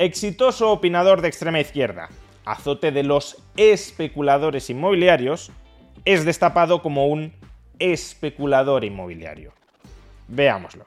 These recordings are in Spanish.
Exitoso opinador de extrema izquierda, azote de los especuladores inmobiliarios, es destapado como un especulador inmobiliario. Veámoslo.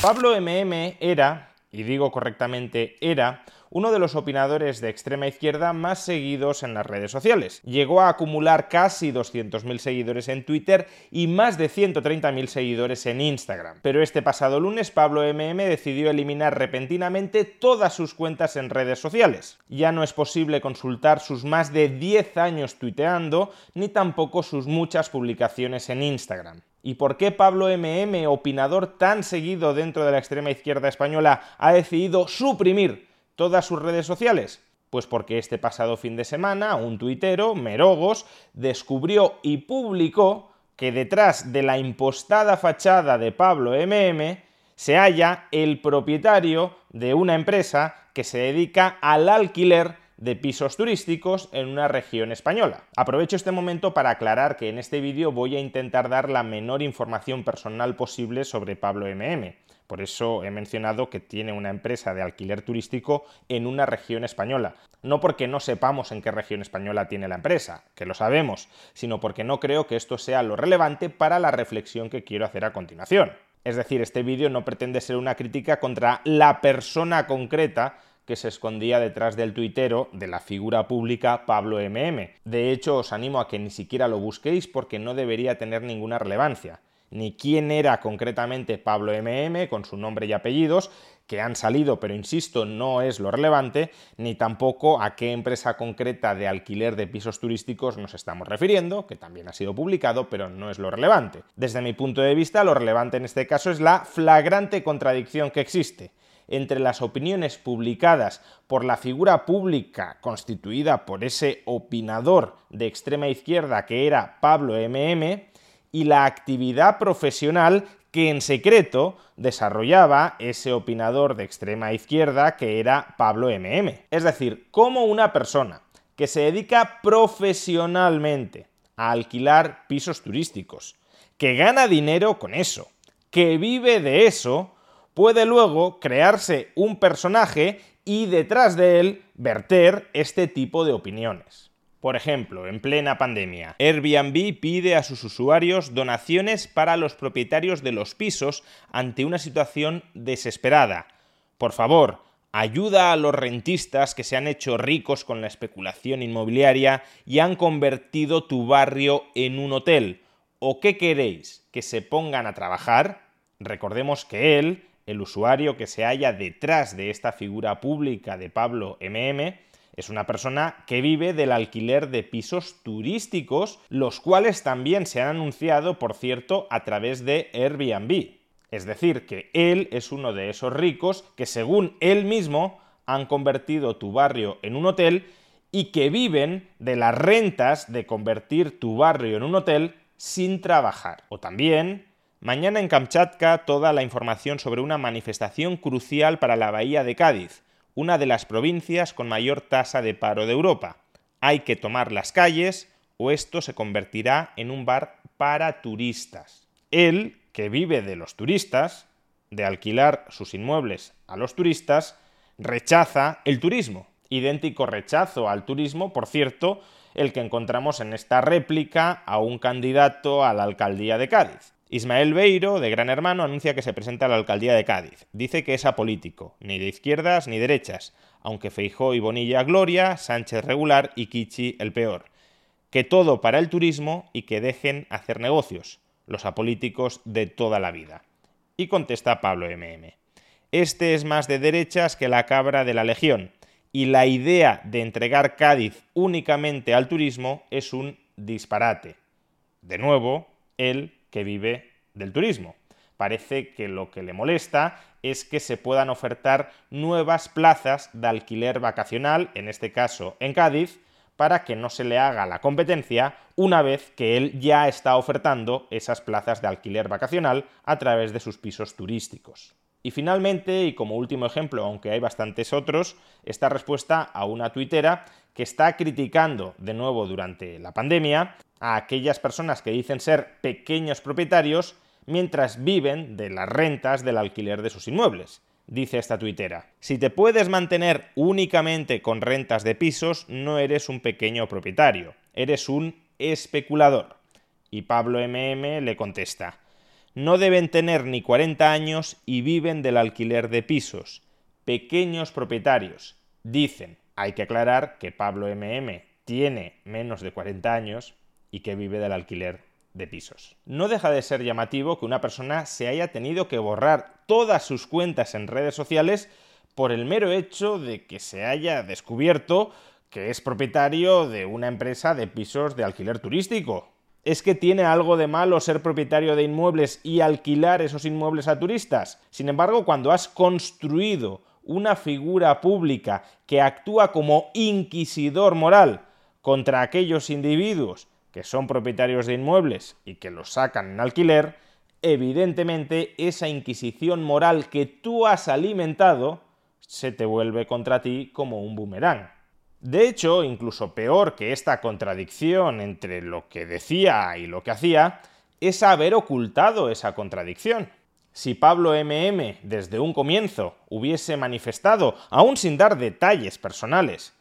Pablo MM era, y digo correctamente era, uno de los opinadores de extrema izquierda más seguidos en las redes sociales. Llegó a acumular casi 200.000 seguidores en Twitter y más de 130.000 seguidores en Instagram. Pero este pasado lunes Pablo MM decidió eliminar repentinamente todas sus cuentas en redes sociales. Ya no es posible consultar sus más de 10 años tuiteando, ni tampoco sus muchas publicaciones en Instagram. ¿Y por qué Pablo MM, opinador tan seguido dentro de la extrema izquierda española, ha decidido suprimir todas sus redes sociales? Pues porque este pasado fin de semana un tuitero, Merogos, descubrió y publicó que detrás de la impostada fachada de Pablo MM se halla el propietario de una empresa que se dedica al alquiler de pisos turísticos en una región española. Aprovecho este momento para aclarar que en este vídeo voy a intentar dar la menor información personal posible sobre Pablo MM. Por eso he mencionado que tiene una empresa de alquiler turístico en una región española. No porque no sepamos en qué región española tiene la empresa, que lo sabemos, sino porque no creo que esto sea lo relevante para la reflexión que quiero hacer a continuación. Es decir, este vídeo no pretende ser una crítica contra la persona concreta que se escondía detrás del tuitero de la figura pública Pablo MM. De hecho, os animo a que ni siquiera lo busquéis porque no debería tener ninguna relevancia ni quién era concretamente Pablo MM con su nombre y apellidos, que han salido, pero insisto, no es lo relevante, ni tampoco a qué empresa concreta de alquiler de pisos turísticos nos estamos refiriendo, que también ha sido publicado, pero no es lo relevante. Desde mi punto de vista, lo relevante en este caso es la flagrante contradicción que existe entre las opiniones publicadas por la figura pública constituida por ese opinador de extrema izquierda que era Pablo MM y la actividad profesional que en secreto desarrollaba ese opinador de extrema izquierda que era Pablo MM. Es decir, como una persona que se dedica profesionalmente a alquilar pisos turísticos, que gana dinero con eso, que vive de eso, puede luego crearse un personaje y detrás de él verter este tipo de opiniones. Por ejemplo, en plena pandemia, Airbnb pide a sus usuarios donaciones para los propietarios de los pisos ante una situación desesperada. Por favor, ayuda a los rentistas que se han hecho ricos con la especulación inmobiliaria y han convertido tu barrio en un hotel. ¿O qué queréis? ¿Que se pongan a trabajar? Recordemos que él, el usuario que se halla detrás de esta figura pública de Pablo MM, es una persona que vive del alquiler de pisos turísticos, los cuales también se han anunciado, por cierto, a través de Airbnb. Es decir, que él es uno de esos ricos que, según él mismo, han convertido tu barrio en un hotel y que viven de las rentas de convertir tu barrio en un hotel sin trabajar. O también, mañana en Kamchatka toda la información sobre una manifestación crucial para la bahía de Cádiz, una de las provincias con mayor tasa de paro de Europa. Hay que tomar las calles o esto se convertirá en un bar para turistas. Él, que vive de los turistas, de alquilar sus inmuebles a los turistas, rechaza el turismo. Idéntico rechazo al turismo, por cierto, el que encontramos en esta réplica a un candidato a la alcaldía de Cádiz. Ismael Beiro, de Gran Hermano, anuncia que se presenta a la alcaldía de Cádiz. Dice que es apolítico, ni de izquierdas ni derechas, aunque Feijó y Bonilla gloria, Sánchez regular y Kichi el peor. Que todo para el turismo y que dejen hacer negocios, los apolíticos de toda la vida. Y contesta Pablo MM. Este es más de derechas que la cabra de la Legión, y la idea de entregar Cádiz únicamente al turismo es un disparate. De nuevo, él que vive del turismo. parece que lo que le molesta es que se puedan ofertar nuevas plazas de alquiler vacacional, en este caso en Cádiz, para que no se le haga la competencia una vez que él ya está ofertando esas plazas de alquiler vacacional a través de sus pisos turísticos. Y finalmente, y como último ejemplo, aunque hay bastantes otros, esta respuesta a una tuitera que está criticando de nuevo durante la pandemia a aquellas personas que dicen ser pequeños propietarios mientras viven de las rentas del alquiler de sus inmuebles. Dice esta tuitera, si te puedes mantener únicamente con rentas de pisos, no eres un pequeño propietario, eres un especulador. Y Pablo MM le contesta, no deben tener ni 40 años y viven del alquiler de pisos. Pequeños propietarios. Dicen, hay que aclarar que Pablo MM tiene menos de 40 años y que vive del alquiler de pisos. No deja de ser llamativo que una persona se haya tenido que borrar todas sus cuentas en redes sociales por el mero hecho de que se haya descubierto que es propietario de una empresa de pisos de alquiler turístico. ¿Es que tiene algo de malo ser propietario de inmuebles y alquilar esos inmuebles a turistas? Sin embargo, cuando has construido una figura pública que actúa como inquisidor moral contra aquellos individuos que son propietarios de inmuebles y que los sacan en alquiler, evidentemente esa inquisición moral que tú has alimentado se te vuelve contra ti como un boomerang. De hecho, incluso peor que esta contradicción entre lo que decía y lo que hacía, es haber ocultado esa contradicción. Si Pablo MM desde un comienzo hubiese manifestado, aún sin dar detalles personales,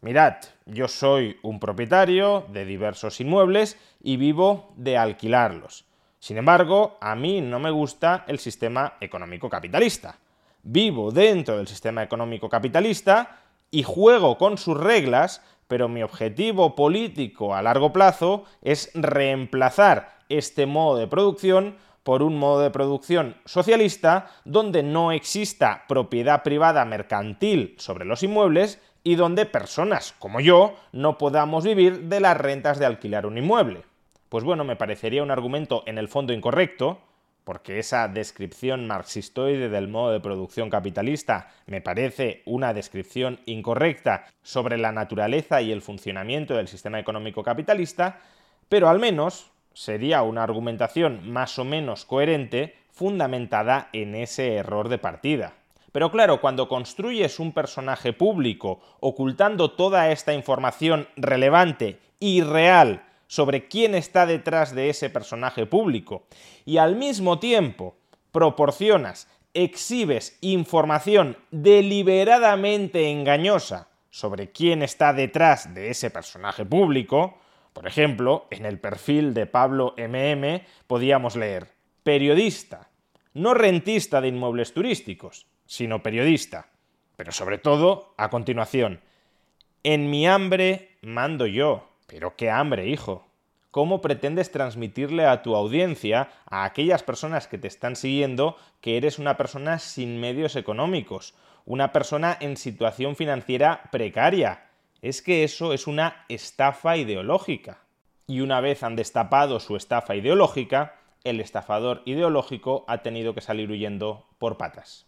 Mirad, yo soy un propietario de diversos inmuebles y vivo de alquilarlos. Sin embargo, a mí no me gusta el sistema económico capitalista. Vivo dentro del sistema económico capitalista y juego con sus reglas, pero mi objetivo político a largo plazo es reemplazar este modo de producción por un modo de producción socialista donde no exista propiedad privada mercantil sobre los inmuebles y donde personas como yo no podamos vivir de las rentas de alquilar un inmueble. Pues bueno, me parecería un argumento en el fondo incorrecto, porque esa descripción marxistoide del modo de producción capitalista me parece una descripción incorrecta sobre la naturaleza y el funcionamiento del sistema económico capitalista, pero al menos sería una argumentación más o menos coherente fundamentada en ese error de partida. Pero claro, cuando construyes un personaje público ocultando toda esta información relevante y real sobre quién está detrás de ese personaje público y al mismo tiempo proporcionas, exhibes información deliberadamente engañosa sobre quién está detrás de ese personaje público, por ejemplo, en el perfil de Pablo MM podíamos leer periodista, no rentista de inmuebles turísticos, sino periodista. Pero sobre todo, a continuación, en mi hambre mando yo. Pero qué hambre, hijo. ¿Cómo pretendes transmitirle a tu audiencia, a aquellas personas que te están siguiendo, que eres una persona sin medios económicos, una persona en situación financiera precaria? Es que eso es una estafa ideológica. Y una vez han destapado su estafa ideológica, el estafador ideológico ha tenido que salir huyendo por patas.